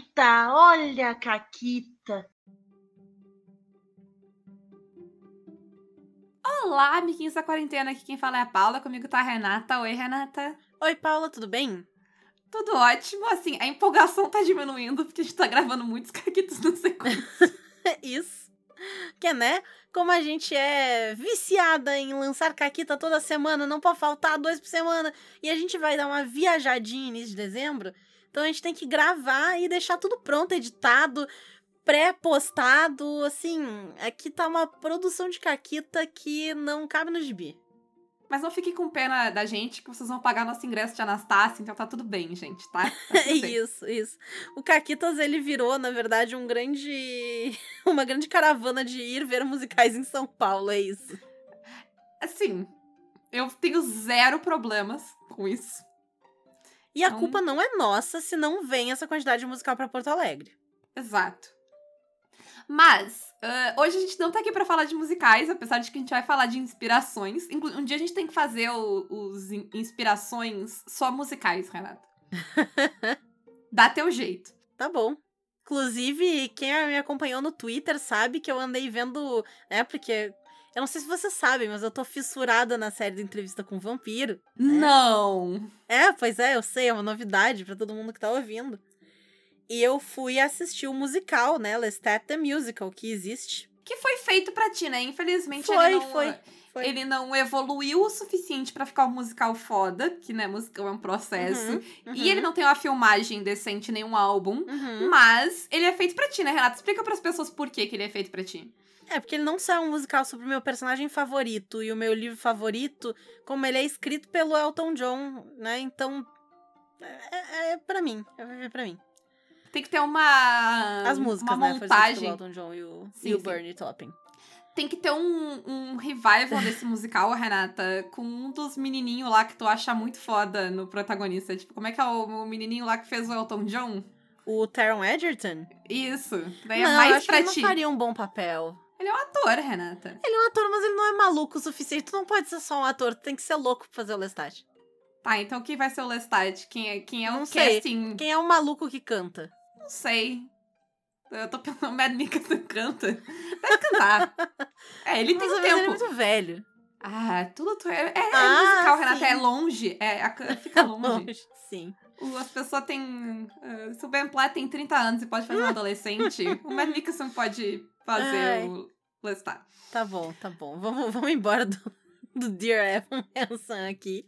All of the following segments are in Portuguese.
Caquita, olha a Caquita. Olá, amiguinhos da quarentena, aqui quem fala é a Paula, comigo tá a Renata. Oi, Renata. Oi, Paula, tudo bem? Tudo ótimo, assim, a empolgação tá diminuindo porque a gente tá gravando muitos caquitos na sequência. Isso. Que, né? Como a gente é viciada em lançar caquita toda semana, não pode faltar dois por semana, e a gente vai dar uma viajadinha início de dezembro, então a gente tem que gravar e deixar tudo pronto, editado, pré-postado, assim, aqui tá uma produção de caquita que não cabe no gibi. Mas não fiquem com pena da gente, que vocês vão pagar nosso ingresso de Anastácia, então tá tudo bem, gente, tá? tá isso, isso. O Caquitas, ele virou, na verdade, um grande... uma grande caravana de ir ver musicais em São Paulo, é isso. Assim, eu tenho zero problemas com isso. E a então... culpa não é nossa se não vem essa quantidade de musical para Porto Alegre. Exato. Mas, uh, hoje a gente não tá aqui para falar de musicais, apesar de que a gente vai falar de inspirações. Um dia a gente tem que fazer o, os inspirações só musicais, Renata. Dá teu jeito. Tá bom. Inclusive, quem me acompanhou no Twitter sabe que eu andei vendo, né, porque eu não sei se vocês sabem, mas eu tô fissurada na série de entrevista com o vampiro. Né? Não! É, pois é, eu sei, é uma novidade para todo mundo que tá ouvindo. E eu fui assistir o musical, né? Lestat the Musical, que existe. Que foi feito pra ti, né? Infelizmente foi, ele não... Foi, foi. Ele não evoluiu o suficiente para ficar um musical foda, que, né, musical é um processo. Uhum, uhum. E ele não tem uma filmagem decente, nenhum álbum. Uhum. Mas ele é feito pra ti, né, Renata? Explica para as pessoas por que, que ele é feito pra ti. É, porque ele não só é um musical sobre o meu personagem favorito e o meu livro favorito, como ele é escrito pelo Elton John, né? Então, é, é, é pra mim. É pra mim. Tem que ter uma. As músicas, uma né? montagem. Elton John e o, sim, e o Bernie Topping. Tem que ter um, um revival desse musical, Renata, com um dos menininhos lá que tu acha muito foda no protagonista. Tipo, como é que é o, o menininho lá que fez o Elton John? O Taron Edgerton? Isso. Daí não, é mais acho pra que ele não faria um bom papel. Ele é um ator, Renata. Ele é um ator, mas ele não é maluco o suficiente. Tu não pode ser só um ator, tu tem que ser louco pra fazer o Lestat. Tá, então quem vai ser o Lestat? Quem é, quem é não o sei. casting? Quem é o maluco que canta? Não sei. Eu tô pensando, Mad Mikkelsen canta. Deve cantar. É, ele tem Mas um tempo. ele é muito velho. Ah, tudo tu é, é, Ah, musical, Renata, sim. é longe. É, a- fica longe. Sim. O- As pessoas têm. Uh, se o Ben Platt tem 30 anos e pode fazer um adolescente, o Mad Mikkelsen pode fazer Ai. o Lestat. Tá bom, tá bom. Vamos, vamos embora do, do Dear Evan Hansen aqui.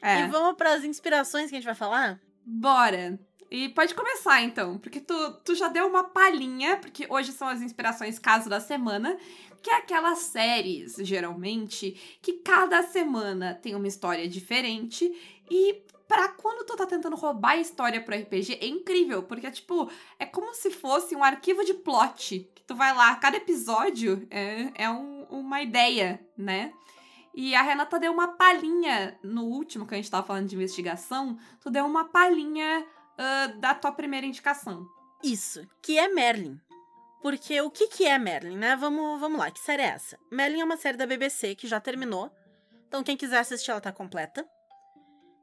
É. E vamos pras inspirações que a gente vai falar? Bora! E pode começar então, porque tu, tu já deu uma palhinha, porque hoje são as inspirações caso da semana, que é aquelas séries, geralmente, que cada semana tem uma história diferente e pra quando tu tá tentando roubar a história pro RPG, é incrível, porque, tipo, é como se fosse um arquivo de plot, que tu vai lá, cada episódio é, é um- uma ideia, né? E a Renata deu uma palhinha no último que a gente tava falando de investigação, tu deu uma palhinha ah, da tua primeira indicação. Isso, que é Merlin. Porque o que, que é Merlin, né? Vamos, vamos lá, que série é essa? Merlin é uma série da BBC que já terminou. Então, quem quiser assistir, ela tá completa.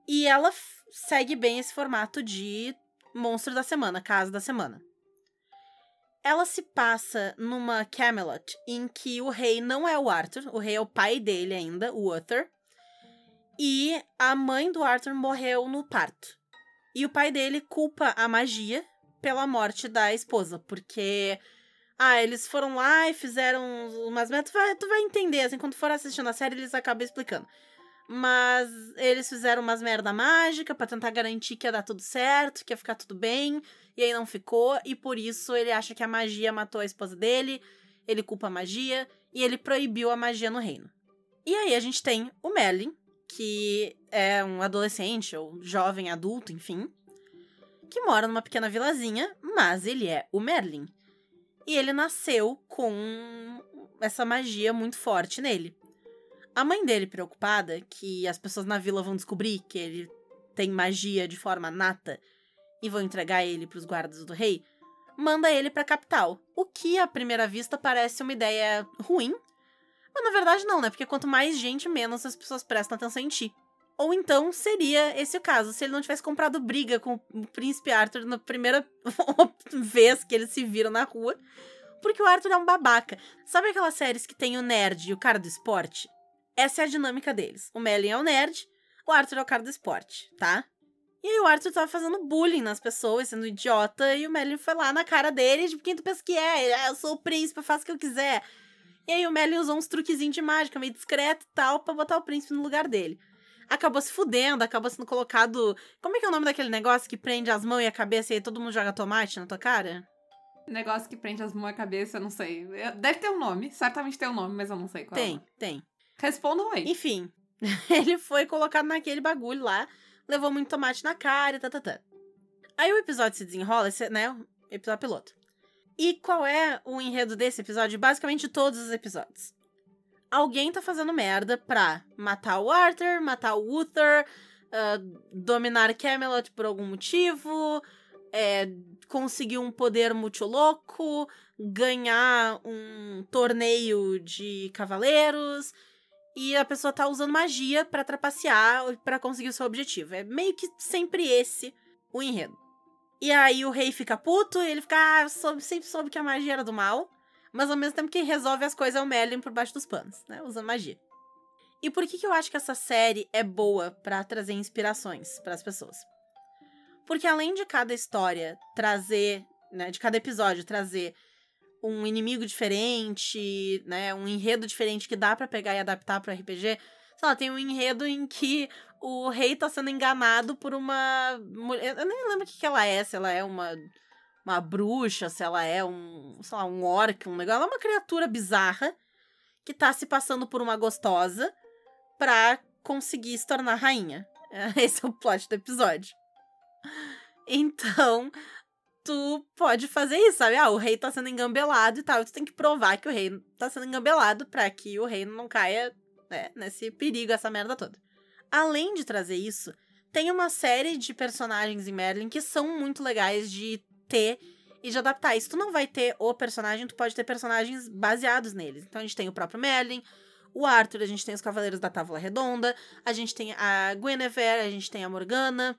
E ela segue bem esse formato de monstro da semana, caso da semana. Ela se passa numa Camelot em que o rei não é o Arthur, o rei é o pai dele ainda, o Uther. E a mãe do Arthur morreu no parto. E o pai dele culpa a magia pela morte da esposa, porque ah, eles foram lá e fizeram umas metas, tu vai, vai entender, assim, quando for assistindo a série eles acabam explicando. Mas eles fizeram umas merda mágica pra tentar garantir que ia dar tudo certo, que ia ficar tudo bem, e aí não ficou, e por isso ele acha que a magia matou a esposa dele, ele culpa a magia, e ele proibiu a magia no reino. E aí a gente tem o Merlin, que é um adolescente ou jovem adulto, enfim, que mora numa pequena vilazinha, mas ele é o Merlin. E ele nasceu com essa magia muito forte nele. A mãe dele, preocupada que as pessoas na vila vão descobrir que ele tem magia de forma nata e vão entregar ele para os guardas do rei, manda ele para a capital. O que à primeira vista parece uma ideia ruim, mas na verdade não, né? Porque quanto mais gente, menos as pessoas prestam atenção em ti. Ou então seria esse o caso, se ele não tivesse comprado briga com o príncipe Arthur na primeira vez que eles se viram na rua, porque o Arthur é um babaca. Sabe aquelas séries que tem o nerd e o cara do esporte? Essa é a dinâmica deles. O Melin é o nerd, o Arthur é o cara do esporte, tá? E aí o Arthur tava fazendo bullying nas pessoas, sendo idiota, e o Melin foi lá na cara dele, tipo, quem tu pensa que é? Ah, eu sou o príncipe, eu faço o que eu quiser. E aí o Melin usou uns truquezinhos de mágica, meio discreto e tal, pra botar o príncipe no lugar dele. Acabou se fudendo, acabou sendo colocado. Como é que é o nome daquele negócio que prende as mãos e a cabeça e aí todo mundo joga tomate na tua cara? Negócio que prende as mãos e a cabeça, eu não sei. Deve ter um nome, certamente tem um nome, mas eu não sei qual. Tem, tem. Respondam aí. Enfim, ele foi colocado naquele bagulho lá, levou muito tomate na cara e tá, tá, tá. Aí o episódio se desenrola, esse, né? Episódio piloto. E qual é o enredo desse episódio? Basicamente todos os episódios. Alguém tá fazendo merda pra matar o Arthur, matar o Uther, uh, dominar Camelot por algum motivo, é, conseguir um poder muito louco, ganhar um torneio de cavaleiros e a pessoa tá usando magia para trapacear para conseguir o seu objetivo. É meio que sempre esse o enredo. E aí o rei fica puto, e ele fica, ah, soube, sempre soube que a magia era do mal, mas ao mesmo tempo que resolve as coisas é o Merlin por baixo dos panos, né, usando magia. E por que que eu acho que essa série é boa para trazer inspirações para as pessoas? Porque além de cada história trazer, né, de cada episódio trazer um inimigo diferente, né, um enredo diferente que dá para pegar e adaptar para RPG. Sei lá, tem um enredo em que o rei tá sendo enganado por uma mulher, eu nem lembro o que, que ela é, se ela é uma uma bruxa, se ela é um, sei lá, um orc, um negócio, ela é uma criatura bizarra que tá se passando por uma gostosa pra conseguir se tornar rainha. Esse é o plot do episódio. Então, tu pode fazer isso, sabe? Ah, o rei tá sendo engambelado e tal. Tu tem que provar que o rei tá sendo engambelado pra que o rei não caia né, nesse perigo, essa merda toda. Além de trazer isso, tem uma série de personagens em Merlin que são muito legais de ter e de adaptar. Isso tu não vai ter o personagem, tu pode ter personagens baseados neles. Então a gente tem o próprio Merlin, o Arthur, a gente tem os Cavaleiros da Távola Redonda, a gente tem a Guinevere, a gente tem a Morgana,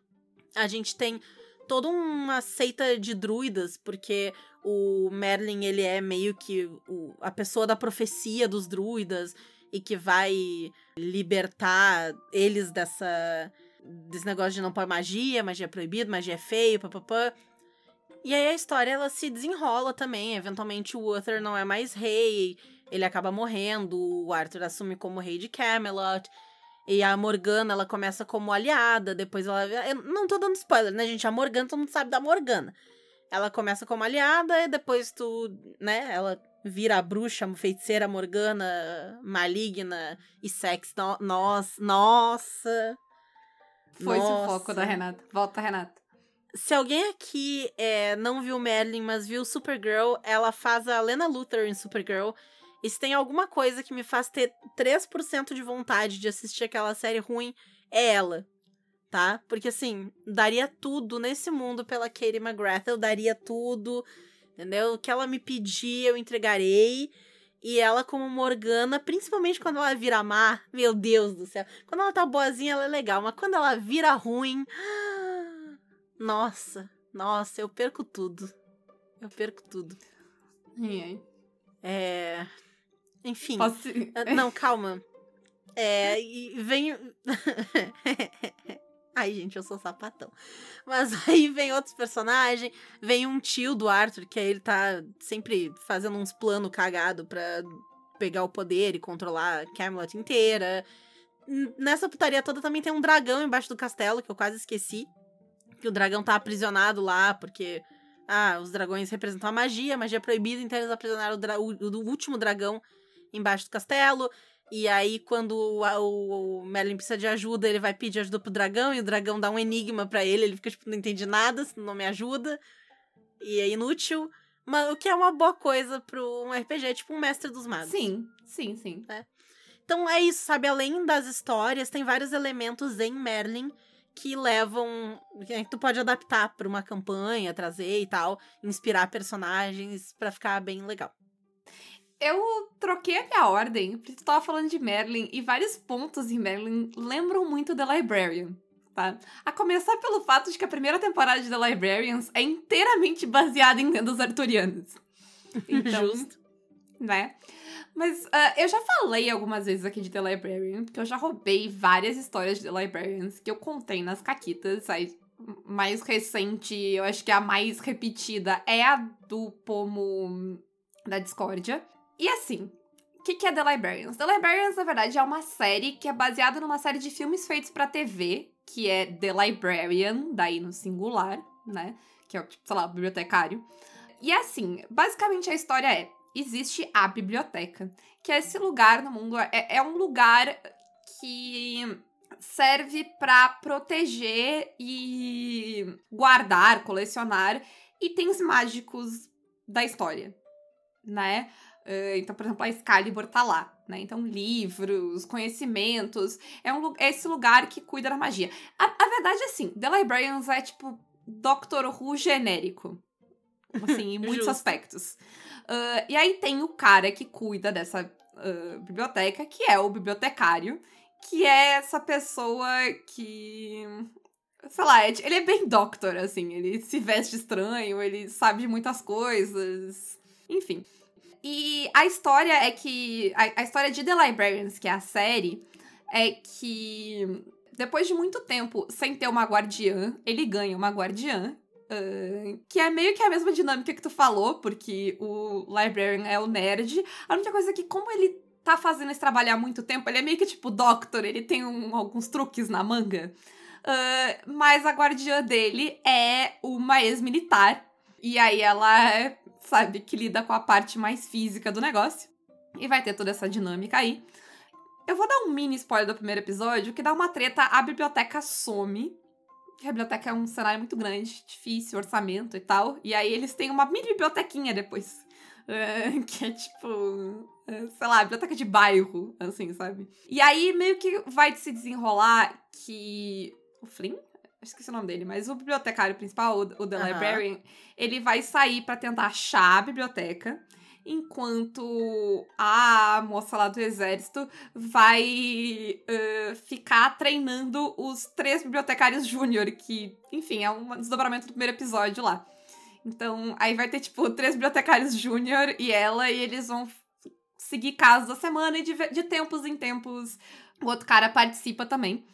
a gente tem toda uma seita de druidas, porque o Merlin, ele é meio que o, a pessoa da profecia dos druidas e que vai libertar eles dessa desse negócio de não pôr magia, magia é proibida, magia é feio, papapá. E aí a história ela se desenrola também, eventualmente o Uther não é mais rei, ele acaba morrendo, o Arthur assume como rei de Camelot. E a Morgana, ela começa como aliada, depois ela. Eu não tô dando spoiler, né, gente? A Morgana, todo mundo sabe da Morgana. Ela começa como aliada e depois tu, né, ela vira a bruxa, feiticeira Morgana, maligna e sexy. No, nossa, nossa. Foi o foco da Renata. Volta, Renata. Se alguém aqui é, não viu Merlin, mas viu Supergirl, ela faz a Lena Luthor em Supergirl. E se tem alguma coisa que me faz ter 3% de vontade de assistir aquela série ruim, é ela. Tá? Porque assim, daria tudo nesse mundo pela Katie McGrath, eu daria tudo. Entendeu? O que ela me pedir, eu entregarei. E ela, como Morgana, principalmente quando ela vira má, meu Deus do céu. Quando ela tá boazinha, ela é legal, mas quando ela vira ruim. Nossa, nossa, eu perco tudo. Eu perco tudo. É. Enfim. Posso... Ah, não, calma. É, e vem. Ai, gente, eu sou sapatão. Mas aí vem outros personagens. Vem um tio do Arthur, que aí ele tá sempre fazendo uns planos cagados pra pegar o poder e controlar Camelot inteira. Nessa putaria toda também tem um dragão embaixo do castelo, que eu quase esqueci. Que o dragão tá aprisionado lá, porque. Ah, os dragões representam a magia, a magia é proibida, então eles aprisionaram o, o, o último dragão embaixo do castelo. E aí, quando o, o Merlin precisa de ajuda, ele vai pedir ajuda pro dragão, e o dragão dá um enigma para ele, ele fica tipo, não entendi nada, não me ajuda. E é inútil. Mas o que é uma boa coisa pro um RPG, tipo um mestre dos magos. Sim, sim, sim. É. Então é isso, sabe? Além das histórias, tem vários elementos em Merlin que levam. que tu pode adaptar para uma campanha, trazer e tal, inspirar personagens para ficar bem legal. Eu troquei a minha ordem, porque tu tava falando de Merlin, e vários pontos em Merlin lembram muito The Librarian. Tá? A começar pelo fato de que a primeira temporada de The Librarians é inteiramente baseada em lendas arturianas. Então, Justo. né? Mas uh, eu já falei algumas vezes aqui de The Librarian, porque eu já roubei várias histórias de The Librarians que eu contei nas caquitas. A mais recente, eu acho que a mais repetida é a do pomo da discórdia. E assim, o que, que é The Librarians? The Librarians, na verdade, é uma série que é baseada numa série de filmes feitos pra TV, que é The Librarian, daí no singular, né? Que é, tipo, sei lá, o bibliotecário. E assim, basicamente a história é: existe a biblioteca, que é esse lugar no mundo, é, é um lugar que serve para proteger e guardar, colecionar itens mágicos da história, né? Uh, então, por exemplo, a Excalibur tá lá, né? Então, livros, conhecimentos, é, um, é esse lugar que cuida da magia. A, a verdade é assim, The Librarians é tipo Doctor Who genérico, assim, em muitos aspectos. Uh, e aí tem o cara que cuida dessa uh, biblioteca, que é o bibliotecário, que é essa pessoa que. Sei lá, ele é bem doctor, assim. Ele se veste estranho, ele sabe de muitas coisas. Enfim. E a história é que. A, a história de The Librarians, que é a série, é que. Depois de muito tempo sem ter uma guardiã, ele ganha uma guardiã. Uh, que é meio que a mesma dinâmica que tu falou, porque o Librarian é o nerd. A única coisa é que, como ele tá fazendo esse trabalho há muito tempo, ele é meio que tipo Doctor, ele tem um, alguns truques na manga. Uh, mas a guardiã dele é uma ex-militar. E aí ela, sabe, que lida com a parte mais física do negócio. E vai ter toda essa dinâmica aí. Eu vou dar um mini spoiler do primeiro episódio, que dá uma treta, a biblioteca some. A biblioteca é um cenário muito grande, difícil, orçamento e tal. E aí eles têm uma mini bibliotequinha depois. Uh, que é tipo. Uh, sei lá, biblioteca de bairro, assim, sabe? E aí meio que vai se desenrolar que. O Flynn? Esqueci o nome dele, mas o bibliotecário principal, o, o The Aham. Librarian, ele vai sair pra tentar achar a biblioteca. Enquanto a moça lá do exército vai uh, ficar treinando os três bibliotecários júnior, que, enfim, é um desdobramento do primeiro episódio lá. Então, aí vai ter, tipo, três bibliotecários júnior e ela, e eles vão seguir casos da semana e de, de tempos em tempos o outro cara participa também.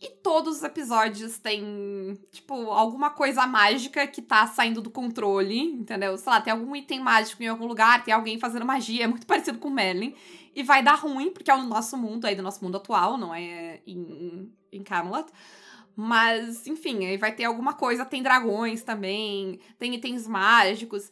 E todos os episódios têm, tipo, alguma coisa mágica que tá saindo do controle, entendeu? Sei lá, tem algum item mágico em algum lugar, tem alguém fazendo magia, é muito parecido com Merlin. E vai dar ruim, porque é o nosso mundo, aí do nosso mundo atual, não é em, em Camelot. Mas, enfim, aí vai ter alguma coisa, tem dragões também, tem itens mágicos.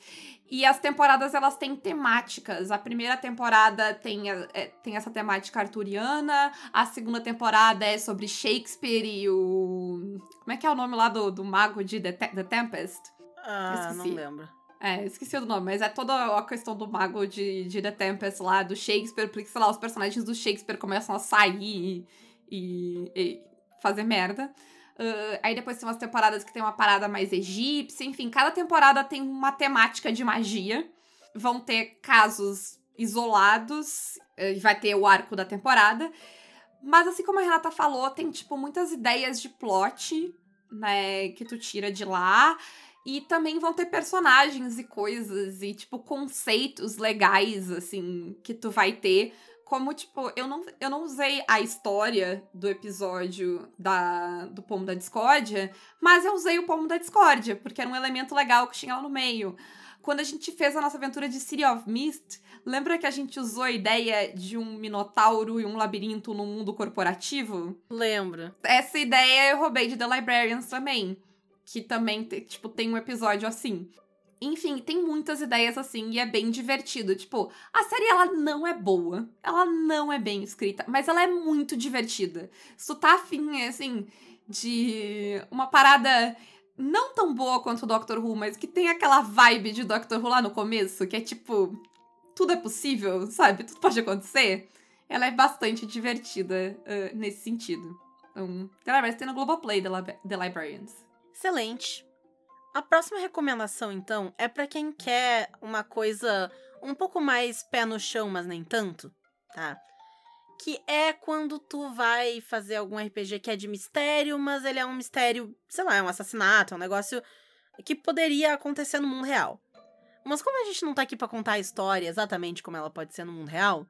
E as temporadas, elas têm temáticas. A primeira temporada tem, é, tem essa temática arturiana, a segunda temporada é sobre Shakespeare e o... Como é que é o nome lá do, do mago de The, Te- The Tempest? Ah, não lembro. É, esqueci o nome, mas é toda a questão do mago de, de The Tempest lá, do Shakespeare, porque, sei lá, os personagens do Shakespeare começam a sair e, e fazer merda. Ah, aí depois tem umas temporadas que tem uma parada mais egípcia, enfim, cada temporada tem uma temática de magia. Vão ter casos isolados, e vai ter o arco da temporada. Mas assim como a Renata falou, tem, tipo, muitas ideias de plot, né, que tu tira de lá. E também vão ter personagens e coisas e, tipo, conceitos legais, assim, que tu vai ter. Como, tipo, eu não, eu não usei a história do episódio da, do Pomo da Discórdia, mas eu usei o Pomo da Discórdia, porque era um elemento legal que tinha lá no meio. Quando a gente fez a nossa aventura de City of Mist, lembra que a gente usou a ideia de um minotauro e um labirinto no mundo corporativo? Lembro. Essa ideia eu roubei de The Librarians também. Que também, tipo, tem um episódio assim. Enfim, tem muitas ideias assim e é bem divertido. Tipo, a série ela não é boa, ela não é bem escrita, mas ela é muito divertida. Se tu tá afim, assim, de uma parada não tão boa quanto o Doctor Who, mas que tem aquela vibe de Doctor Who lá no começo, que é tipo, tudo é possível, sabe? Tudo pode acontecer. Ela é bastante divertida ah, nesse sentido. Então, The Librarians tem no Globoplay, The, Lib- The Librarians. Excelente. A próxima recomendação, então, é pra quem quer uma coisa um pouco mais pé no chão, mas nem tanto, tá? Que é quando tu vai fazer algum RPG que é de mistério, mas ele é um mistério, sei lá, é um assassinato, é um negócio que poderia acontecer no mundo real. Mas como a gente não tá aqui pra contar a história exatamente como ela pode ser no mundo real,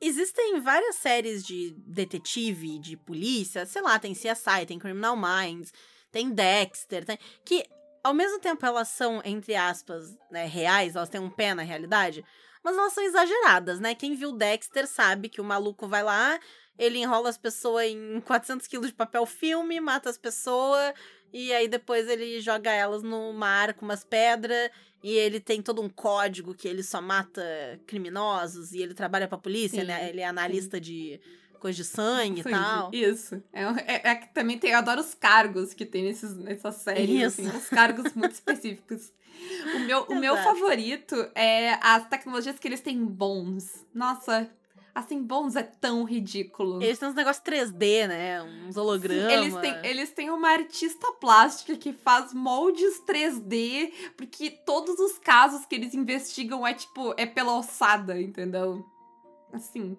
existem várias séries de detetive, de polícia, sei lá, tem CSI, tem Criminal Minds, tem Dexter, tem, que ao mesmo tempo elas são, entre aspas, né, reais, elas têm um pé na realidade, mas elas são exageradas, né? Quem viu Dexter sabe que o maluco vai lá, ele enrola as pessoas em 400 quilos de papel filme, mata as pessoas, e aí depois ele joga elas no mar com umas pedras, e ele tem todo um código que ele só mata criminosos, e ele trabalha pra polícia, Sim, né? Ele é analista de coisa de sangue e Sim, tal. Isso. É, é, é que também tem, eu adoro os cargos que tem nesses, nessas séries, Isso. assim, uns cargos muito específicos. O meu, o meu favorito é as tecnologias que eles têm bons. Nossa, assim, bons é tão ridículo. Eles têm uns negócios 3D, né? Uns hologramas. Eles têm, eles têm uma artista plástica que faz moldes 3D, porque todos os casos que eles investigam é tipo, é pela ossada, entendeu? Assim.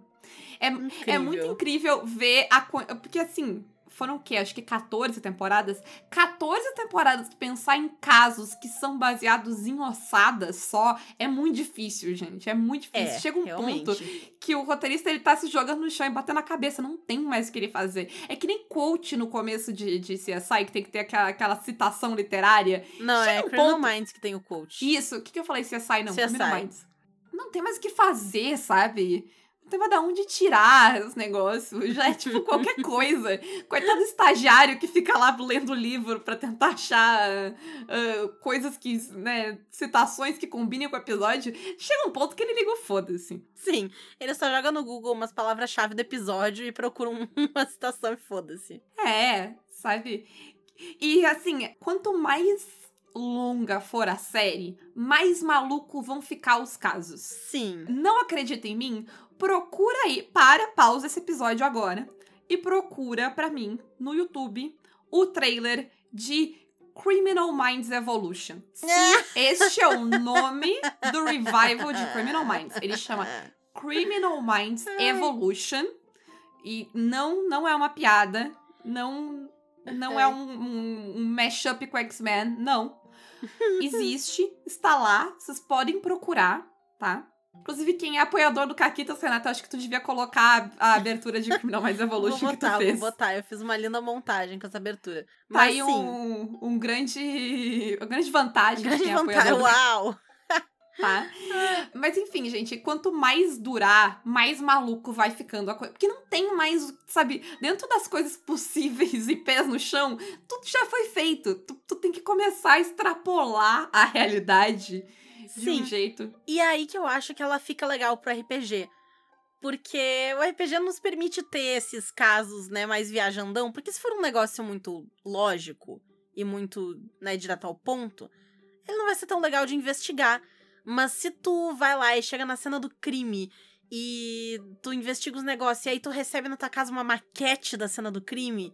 É, é muito Incrível. ver a. Porque assim. Foram o quê? Acho que 14 temporadas. 14 temporadas que pensar em casos que são baseados em ossadas só é muito difícil, gente. É muito difícil. É, Chega um realmente. ponto que o roteirista ele tá se jogando no chão e batendo a cabeça. Não tem mais o que ele fazer. É que nem coach no começo de, de CSI, que tem que ter aquela, aquela citação literária. Não, é um Criminal ponto- Minds que tem o coach. Isso, o que, que eu falei? CSI não, CSI. Criminal Minds. Não tem mais o que fazer, sabe? Tem mais de onde tirar os negócios. Já é tipo qualquer coisa. Coitado do estagiário que fica lá lendo o livro pra tentar achar ah, coisas que, né, citações que combinem com o episódio. Chega um ponto que ele liga o foda-se. Sim, ele só joga no Google umas palavras-chave do episódio e procura um- uma citação e foda-se. É, sabe? E assim, quanto mais longa for a série, mais maluco vão ficar os casos. Sim. Não acredita em mim? Procura aí, para, pausa esse episódio agora e procura pra mim no YouTube o trailer de Criminal Minds Evolution. Sim, este é o nome do revival de Criminal Minds. Ele chama Criminal Minds Evolution. E não, não é uma piada. Não, não é um, um, um mashup com X-Men. Não. Existe, está lá. Vocês podem procurar, tá? Inclusive, quem é apoiador do Caquitas, Renato, acho que tu devia colocar a abertura de Criminal Minds Evolution vou que tu botar, fez. vou botar. Eu fiz uma linda montagem com essa abertura. Tá Mas aí sim, um, um grande, uma grande vantagem grande de quem é vantagem. Uau! tá? Mas enfim, gente, quanto mais durar, mais maluco vai ficando a coisa. Porque não tem mais, sabe, dentro das coisas possíveis e pés no chão, tudo já foi feito. Tu, tu tem que começar a extrapolar a realidade de um Sim. jeito. E é aí que eu acho que ela fica legal pro RPG. Porque o RPG nos permite ter esses casos, né, mais viajandão. Porque se for um negócio muito lógico e muito, né, direto ao ponto, ele não vai ser tão legal de investigar. Mas se tu vai lá e chega na cena do crime e tu investiga os negócios e aí tu recebe na tua casa uma maquete da cena do crime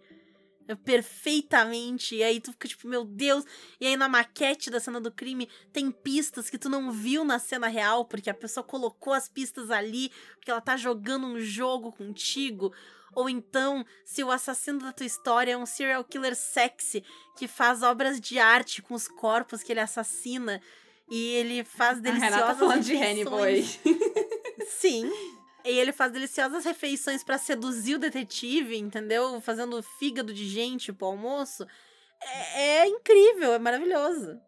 perfeitamente, e aí tu fica tipo, meu Deus, e aí na maquete da cena do crime tem pistas que tu não viu na cena real, porque a pessoa colocou as pistas ali, porque ela tá jogando um jogo contigo. Ou então, se o assassino da tua história é um serial killer sexy que faz obras de arte com os corpos que ele assassina e ele faz A deliciosas Renata tá falando de Hannibal. Sim. E ele faz deliciosas refeições pra seduzir o detetive, entendeu? Fazendo fígado de gente pro almoço. É, é incrível, é maravilhoso.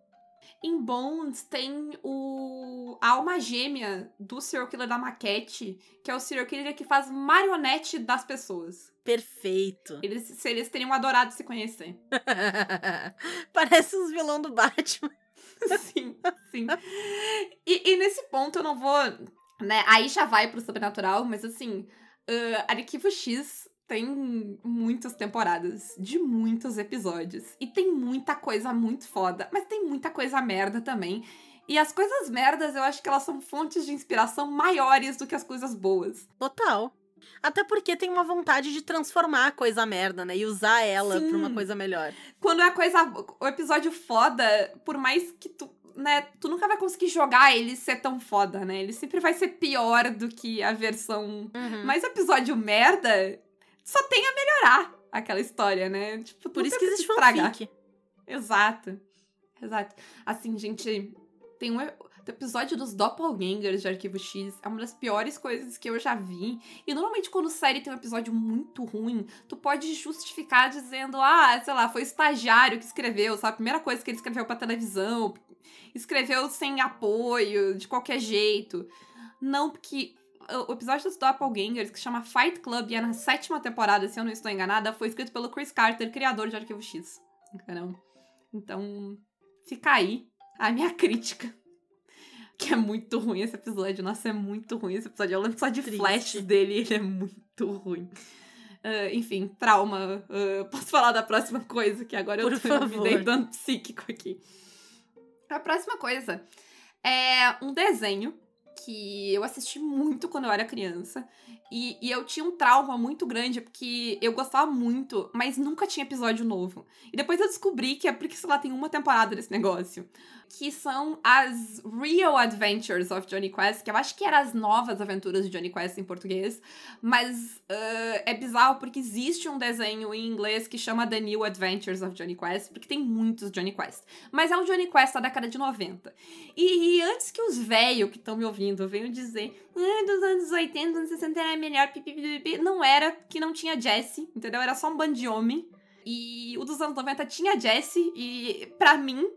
Em Bones tem o a alma gêmea do serial killer da maquete, que é o serial killer que faz marionete das pessoas. Perfeito. Eles, eles teriam adorado se conhecer. Parece os vilão do Batman. sim, sim. E, e nesse ponto eu não vou. Né, aí já vai pro sobrenatural, mas assim, uh, Arquivo X tem muitas temporadas, de muitos episódios. E tem muita coisa muito foda, mas tem muita coisa merda também. E as coisas merdas, eu acho que elas são fontes de inspiração maiores do que as coisas boas. Total. Até porque tem uma vontade de transformar a coisa merda, né? E usar ela Sim. pra uma coisa melhor. Quando é a coisa. O episódio foda, por mais que tu né, tu nunca vai conseguir jogar ele ser tão foda, né? Ele sempre vai ser pior do que a versão. Uhum. Mas episódio merda só tem a melhorar aquela história, né? Tipo, Por isso que existe fanfic. Exato. Exato. Assim, gente, tem um o episódio dos Doppelgangers de Arquivo X é uma das piores coisas que eu já vi. E normalmente quando série tem um episódio muito ruim, tu pode justificar dizendo, ah, sei lá, foi o estagiário que escreveu, sabe? A primeira coisa que ele escreveu pra televisão, escreveu sem apoio, de qualquer jeito. Não, porque o episódio dos Doppelgangers, que chama Fight Club, e é na sétima temporada, se eu não estou enganada, foi escrito pelo Chris Carter, criador de Arquivo X. Entendeu? Então, fica aí a minha crítica. Que é muito ruim esse episódio. Nossa, é muito ruim esse episódio. Eu lembro só de Triste. flashes dele, ele é muito ruim. Ah, enfim, trauma. Ah, posso falar da próxima coisa, que agora Por eu tô me deitando psíquico aqui. A próxima coisa é um desenho que eu assisti muito quando eu era criança. E, e eu tinha um trauma muito grande, porque eu gostava muito, mas nunca tinha episódio novo. E depois eu descobri que é porque, sei lá, tem uma temporada desse negócio. Que são as Real Adventures of Johnny Quest, que eu acho que eram as novas aventuras de Johnny Quest em português. Mas ah, é bizarro porque existe um desenho em inglês que chama The New Adventures of Johnny Quest, porque tem muitos Johnny Quest. Mas é um Johnny Quest da década de 90. E, e antes que os velhos que estão me ouvindo venham dizer ah, dos anos 80, anos 60 era melhor, pipi, pipi, pipi", não era, que não tinha Jesse, entendeu? Era só um bando de homem. E o dos anos 90 tinha Jesse, e pra mim,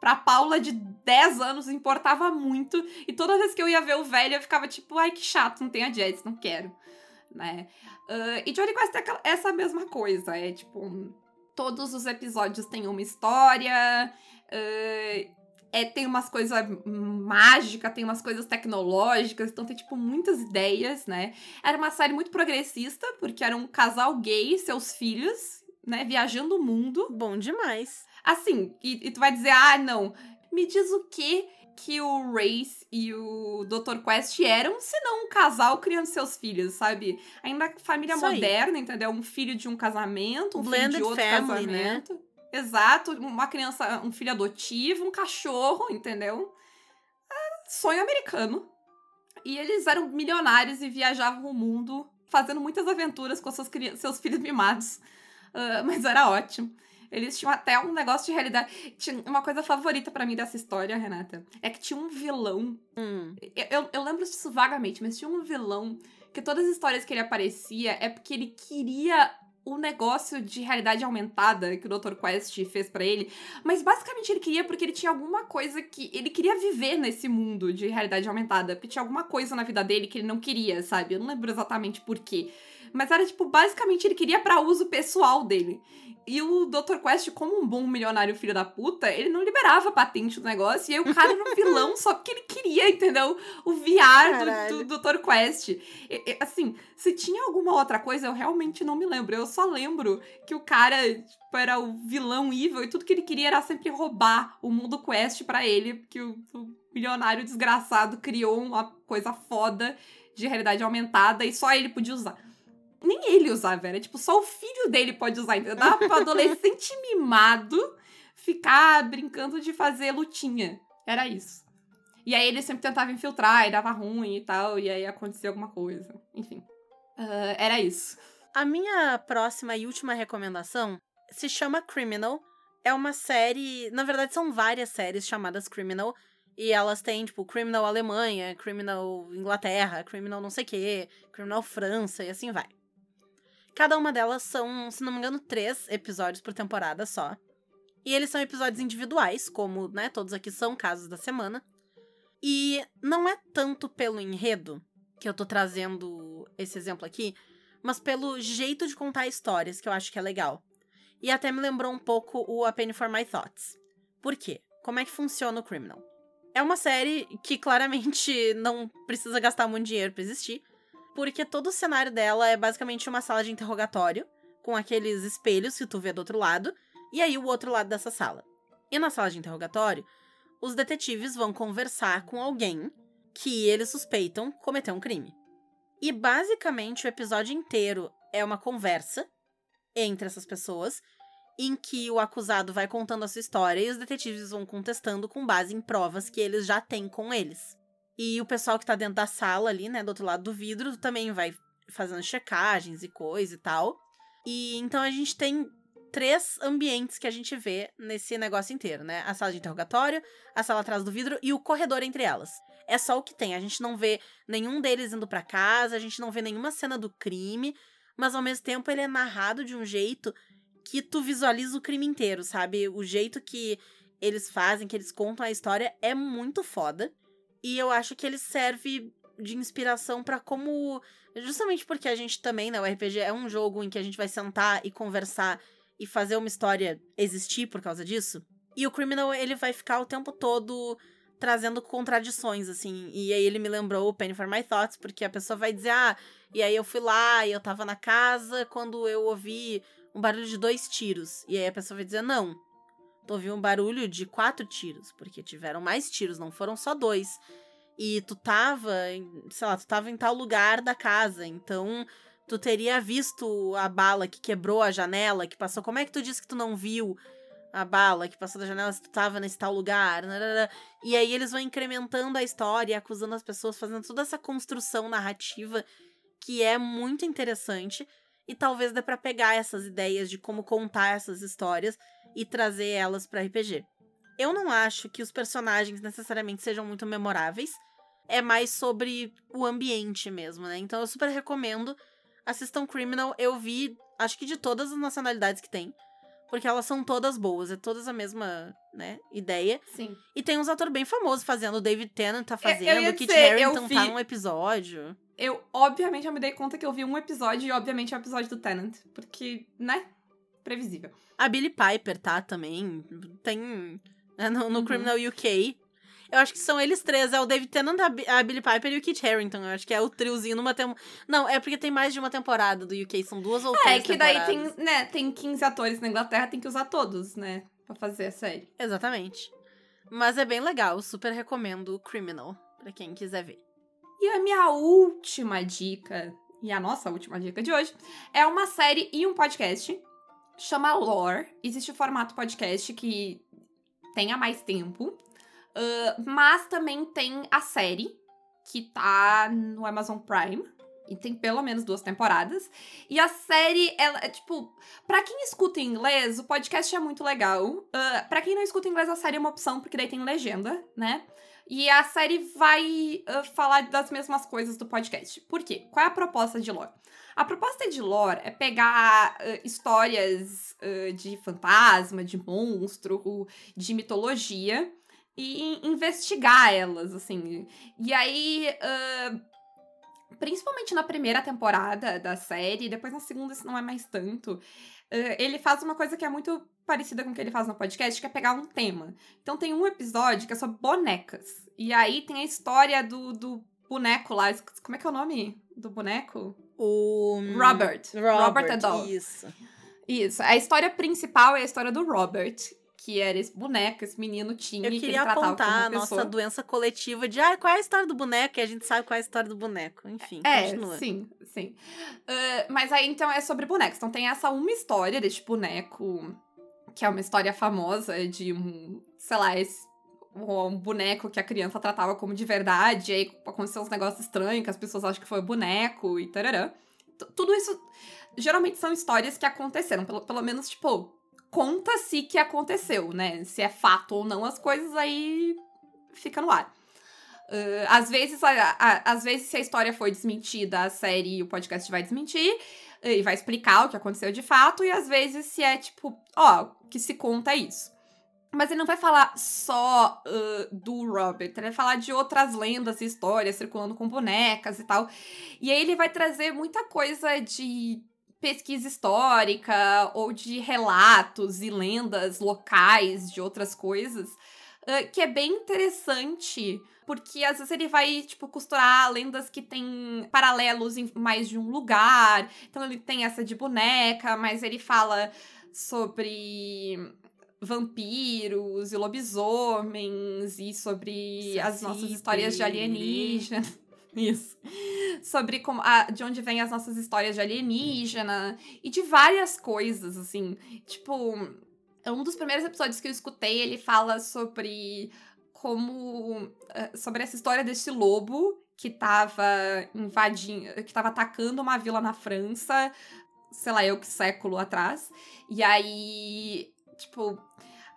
pra Paula de 10 anos, importava muito. E toda vez que eu ia ver o velho, eu ficava tipo, ai que chato, não tem a Jesse, não quero. Né? Ah, e Johnny Quest é essa mesma coisa, é tipo. Todos os episódios têm uma história. ah, é, tem umas coisas mágicas, tem umas coisas tecnológicas, então tem, tipo, muitas ideias, né? Era uma série muito progressista, porque era um casal gay, seus filhos, né, viajando o mundo. Bom demais. Assim, e, e tu vai dizer, ah, não, me diz o que que o Race e o Dr. Quest eram, se não um casal criando seus filhos, sabe? Ainda família Isso aí. moderna, entendeu? Um filho de um casamento, um filho Blended de outro family, né? casamento. Exato, uma criança, um filho adotivo, um cachorro, entendeu? É, sonho americano. E eles eram milionários e viajavam o mundo fazendo muitas aventuras com seus, seus filhos mimados. Ah, mas era ótimo. Eles tinham até um negócio de realidade. Tinha uma coisa favorita pra mim dessa história, Renata, é que tinha um vilão. Hum. Eu, eu, lembro disso vagamente, mas tinha um vilão que todas as histórias que ele aparecia é porque ele queria o negócio de realidade aumentada que o Dr. Quest fez pra ele, mas basicamente ele queria porque ele tinha alguma coisa que ele queria viver nesse mundo de realidade aumentada, porque tinha alguma coisa na vida dele que ele não queria, sabe? Eu não lembro exatamente por quê. Mas era tipo, basicamente ele queria pra uso pessoal dele. E o Dr. Quest, como um bom milionário filho da puta, ele não liberava patente do negócio. E aí o cara era um vilão só porque ele queria, entendeu? O VR do, do Dr. Quest. E- e, assim, se tinha alguma outra coisa, eu realmente não me lembro. Eu só lembro que o cara tipo, era o vilão evil e tudo que ele queria era sempre roubar o mundo Quest pra ele. Porque o, o milionário desgraçado criou uma coisa foda de realidade aumentada e só ele podia usar. Nem ele usava, era tipo, só o filho dele pode usar, entendeu? Dava pro adolescente mimado ficar brincando de fazer lutinha. Era isso. E aí ele sempre tentava infiltrar e dava ruim e tal, e aí acontecia alguma coisa. Enfim. Ah, era isso. A minha próxima e última recomendação se chama Criminal. É uma série. Na verdade, são várias séries chamadas Criminal. E elas têm, tipo, Criminal Alemanha, Criminal Inglaterra, Criminal não sei o quê, Criminal França e assim vai. Cada uma delas são, se não me engano, três episódios por temporada só. E eles são episódios individuais, como, né, todos aqui são casos da semana. E não é tanto pelo enredo que eu tô trazendo esse exemplo aqui, mas pelo jeito de contar histórias que eu acho que é legal. E até me lembrou um pouco o A Penny for My Thoughts. Por quê? Como é que funciona o Criminal? É uma série que claramente não precisa gastar muito dinheiro pra existir, porque todo o cenário dela é basicamente uma sala de interrogatório, com aqueles espelhos que tu vê do outro lado, e aí o outro lado dessa sala. E na sala de interrogatório, os detetives vão conversar com alguém que eles suspeitam cometer um crime. E basicamente o episódio inteiro é uma conversa entre essas pessoas em que o acusado vai contando a sua história e os detetives vão contestando com base em provas que eles já têm com eles. E o pessoal que tá dentro da sala ali, né, do outro lado do vidro, também vai fazendo checagens e coisa e tal. E então a gente tem três ambientes que a gente vê nesse negócio inteiro, né? A sala de interrogatório, a sala atrás do vidro e o corredor entre elas. É só o que tem. A gente não vê nenhum deles indo para casa, a gente não vê nenhuma cena do crime, mas ao mesmo tempo ele é narrado de um jeito que tu visualiza o crime inteiro, sabe? O jeito que eles fazem, que eles contam a história é muito foda. E eu acho que ele serve de inspiração para como. Justamente porque a gente também, né? O RPG é um jogo em que a gente vai sentar e conversar e fazer uma história existir por causa disso. E o Criminal, ele vai ficar o tempo todo trazendo contradições, assim. E aí ele me lembrou o Penny for My Thoughts, porque a pessoa vai dizer, ah, e aí eu fui lá e eu tava na casa quando eu ouvi um barulho de dois tiros. E aí a pessoa vai dizer, não, ouviu um barulho de quatro tiros, porque tiveram mais tiros, não foram só dois. E tu tava, sei lá, tu tava em tal lugar da casa, então tu teria visto a bala que quebrou a janela, que passou. Como é que tu disse que tu não viu a bala que passou da janela se tu tava nesse tal lugar? E aí eles vão incrementando a história, acusando as pessoas, fazendo toda essa construção narrativa que é muito interessante. E talvez dê para pegar essas ideias de como contar essas histórias e trazer elas para RPG. Eu não acho que os personagens necessariamente sejam muito memoráveis. É mais sobre o ambiente mesmo, né? Então eu super recomendo assistam Criminal, eu vi, acho que de todas as nacionalidades que tem. Porque elas são todas boas, é todas a mesma, né, ideia. Sim. E tem uns atores bem famosos fazendo, o David Tennant tá Eu- eu fazendo, o Kit Harington eu vi- tá num episódio. Eu, obviamente, eu me dei conta que eu vi um episódio e, obviamente, é o episódio do Tenant. Porque, né? Previsível. A Billie Piper tá também, tem né, no, no Uhum. Criminal UK. Eu acho que são eles três, é o David Tennant, a, Bi- a Billie Piper e o Kit Harington. Eu acho que é o triozinho numa tem... Não, é porque tem mais de uma temporada do UK, são duas ou É, três que daí tem, né, tem 15 atores na Inglaterra, tem que usar todos, né? Pra fazer a série. Exatamente. Mas é bem legal, super recomendo o Criminal, pra quem quiser ver. E a minha última dica, e a nossa última dica de hoje, é uma série e um podcast. Chama Lore. Existe o formato podcast que tem há mais tempo. ah, mas também tem a série, que tá no Amazon Prime. E tem pelo menos duas temporadas. E a série, ela é tipo. Pra quem escuta inglês, o podcast é muito legal. Uh, pra quem não escuta inglês, a série é uma opção, porque daí tem legenda, né? E a série vai uh, falar das mesmas coisas do podcast. Por quê? Qual é a proposta de lore? A proposta de lore é pegar uh, histórias uh, de fantasma, de monstro, de mitologia e in- investigar elas, assim. E aí, uh, principalmente na primeira temporada da série, depois na segunda isso não é mais tanto. ele faz uma coisa que é muito parecida com o que ele faz no podcast, que é pegar um tema. Então tem um episódio que é sobre bonecas. E aí tem a história do, do boneco lá. Como é que é o nome do boneco? O. Robert. Robert, Adol. Isso. Isso. A história principal é a história do Robert. Que era esse boneco, esse menino tinha. Eu que queria ele tratava apontar a nossa doença coletiva de ah, qual é a história do boneco? E a gente sabe qual é a história do boneco. Enfim, É, continua. sim, sim. Ah, mas aí, então, é sobre bonecos. Então tem essa uma história deste boneco, que é uma história famosa de um, sei lá, esse, um boneco que a criança tratava como de verdade, aí aconteceu uns negócios estranhos, que as pessoas acham que foi boneco e tarará. T- Tudo isso, geralmente são histórias que aconteceram, pelo, pelo menos, tipo, conta-se que aconteceu, né? Se é fato ou não, as coisas aí fica no ar. Uh, às vezes, a- a- às vezes, se a história foi desmentida, a série e o podcast vai desmentir e vai explicar o que aconteceu de fato, e às vezes se é tipo, ó, que se conta é isso. Mas ele não vai falar só uh, do Robert, ele vai falar de outras lendas e histórias circulando com bonecas e tal. E aí ele vai trazer muita coisa de pesquisa histórica ou de relatos e lendas locais de outras coisas, uh, que é bem interessante porque às vezes ele vai, tipo, costurar lendas que têm paralelos em mais de um lugar. Então ele tem essa de boneca, mas ele fala sobre vampiros e lobisomens e sobre as nossas histórias de pererê. alienígenas. Isso. sobre como, a, de onde vem as nossas histórias de alienígena e de várias coisas, assim. Tipo, um dos primeiros episódios que eu escutei, ele fala sobre como. Eh, sobre essa história desse lobo que tava invadindo. que tava atacando uma vila na França, sei lá, eu que século atrás. E aí, tipo,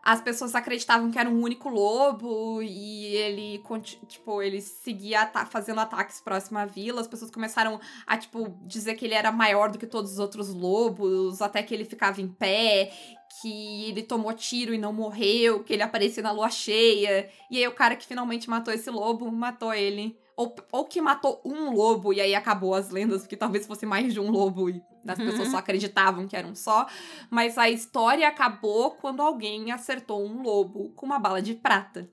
as pessoas acreditavam que era um único lobo e ele, tipo, ele seguia fazendo ataques próximo à vila. As pessoas começaram a, tipo, dizer que ele era maior do que todos os outros lobos, até que ele ficava em pé, que ele tomou tiro e não morreu, que ele aparecia na lua cheia. E aí o cara que finalmente matou esse lobo, matou ele ou, ou que matou um lobo e aí acabou as lendas, porque talvez fosse mais de um lobo e as uhum. pessoas só acreditavam que era um só. Mas a história acabou quando alguém acertou um lobo com uma bala de prata.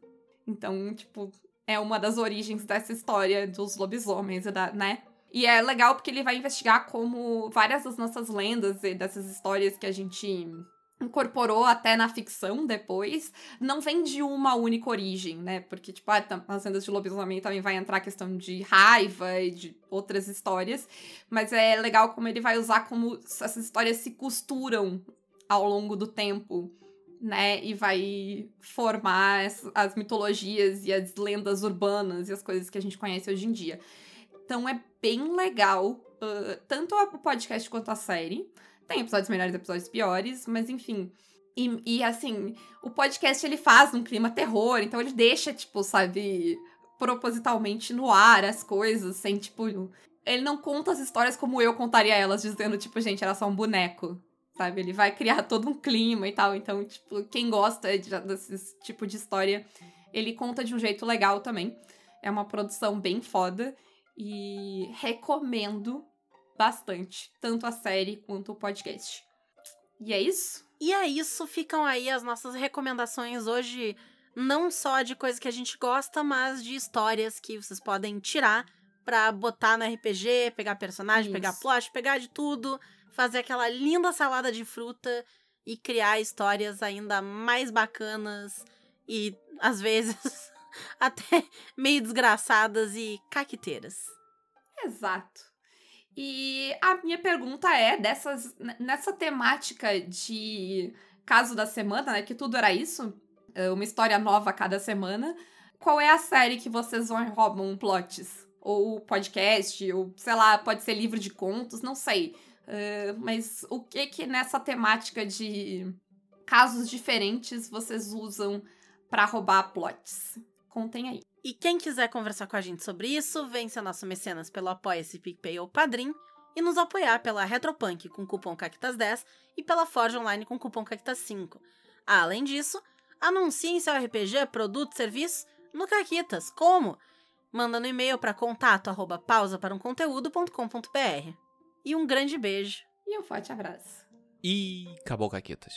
Então, tipo, é uma das origens dessa história dos lobisomens, né? E é legal porque ele vai investigar como várias das nossas lendas e dessas histórias que a gente incorporou até na ficção depois, não vem de uma única origem, né? Porque, tipo, ah, tá, nas lendas de lobisomem também vai entrar a questão de raiva e de outras histórias, mas é legal como ele vai usar como essas histórias se costuram ao longo do tempo, né? E vai formar as, as mitologias e as lendas urbanas e as coisas que a gente conhece hoje em dia. Então é bem legal, uh, tanto o podcast quanto a série. Tem episódios melhores, episódios piores, mas enfim. E, e, assim, o podcast ele faz um clima terror, então ele deixa, tipo, sabe, propositalmente no ar as coisas, sem, tipo. Ele não conta as histórias como eu contaria elas, dizendo, tipo, gente, era só um boneco. Sabe? Ele vai criar todo um clima e tal. Então, tipo, quem gosta de, desse tipo de história, ele conta de um jeito legal também. É uma produção bem foda. E recomendo bastante, tanto a série quanto o podcast. E é isso? E é isso, ficam aí as nossas recomendações hoje, não só de coisas que a gente gosta, mas de histórias que vocês podem tirar pra botar no RPG, pegar personagem, isso. pegar plot, pegar de tudo, fazer aquela linda salada de fruta e criar histórias ainda mais bacanas e às vezes até meio desgraçadas e caqueteiras. Exato. E a minha pergunta é, dessas, nessa temática de caso da semana, né? Que tudo era isso, é, uma história nova cada semana. Qual é a série que vocês roubam plots? Ou podcast, ou sei lá, pode ser livro de contos, não sei. Uh, mas o que que nessa temática de casos diferentes vocês usam para roubar plots? Contem aí. E quem quiser conversar com a gente sobre isso, vem ser nosso mecenas pelo Apoia-se, PicPay ou Padrim e nos apoiar pela Retropunk com cupom CACTAS10 e pela Forge Online com cupom CACTAS5. Além disso, anunciem seu RPG, produto, serviço no Caquitas. Como? Mandando e-mail para contato arroba pausa para um conteúdo.com.br. E um grande beijo. E um forte abraço. E acabou Caquitas.